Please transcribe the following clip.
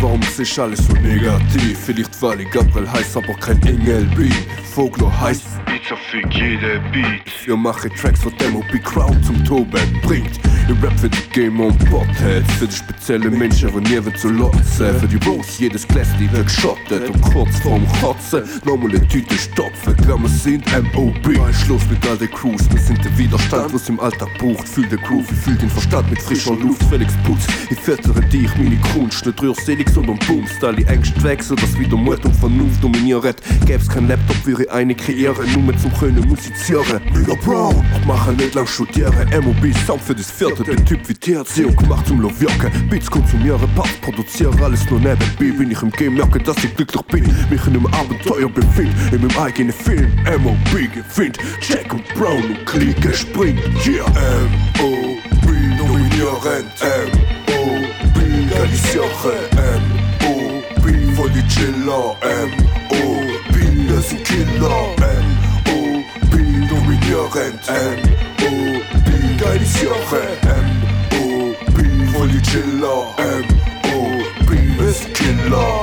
warum sich alles so negativ? Vielleicht weil ich Gabriel heißt aber kein Engel bin Vogler heißt Pizza für jede Beat. Wir mache Tracks wat Demo Big Crowd zum Toben bringt. Ihr Rap für die Game on Bord hält für die spezielle Menschen von nie zu lotze. Für die Bros jedes Glas die wegschottet und kurz vorm Kotze normale Tüte stopfe Gramme sind MOB Schluss mit all der Cruise wir sind der Widerstand was im Alltag bucht. Fühlt der Groove wie fühlt den Verstand mit frischer Luft. Felix Putz ich fettere dich mini Kunst nicht rührst selig sondern Boom Style die engst wechsel das wieder Mord und Vernunft dominiert gäb's kein Laptop wäre eine kreiere nur mit zum Kölne musiziere Mega Brown mache nicht lang studiere MOB Sound für das vierte den Typ wie THC gemacht zum Lowjacke Beats konsumiere Pass produziere alles nur neben B bin ich im Game merke dass ich glücklich bin mich in einem Abenteuer befind in meinem eigenen Film MOB gefind Jack und Brown und Klicke springt hier MOB dominieren MOB Galiciache MOB voll die Chiller. MOB Killer. MOB MOB Galiciache MOB voll die Chiller MOB ist Killer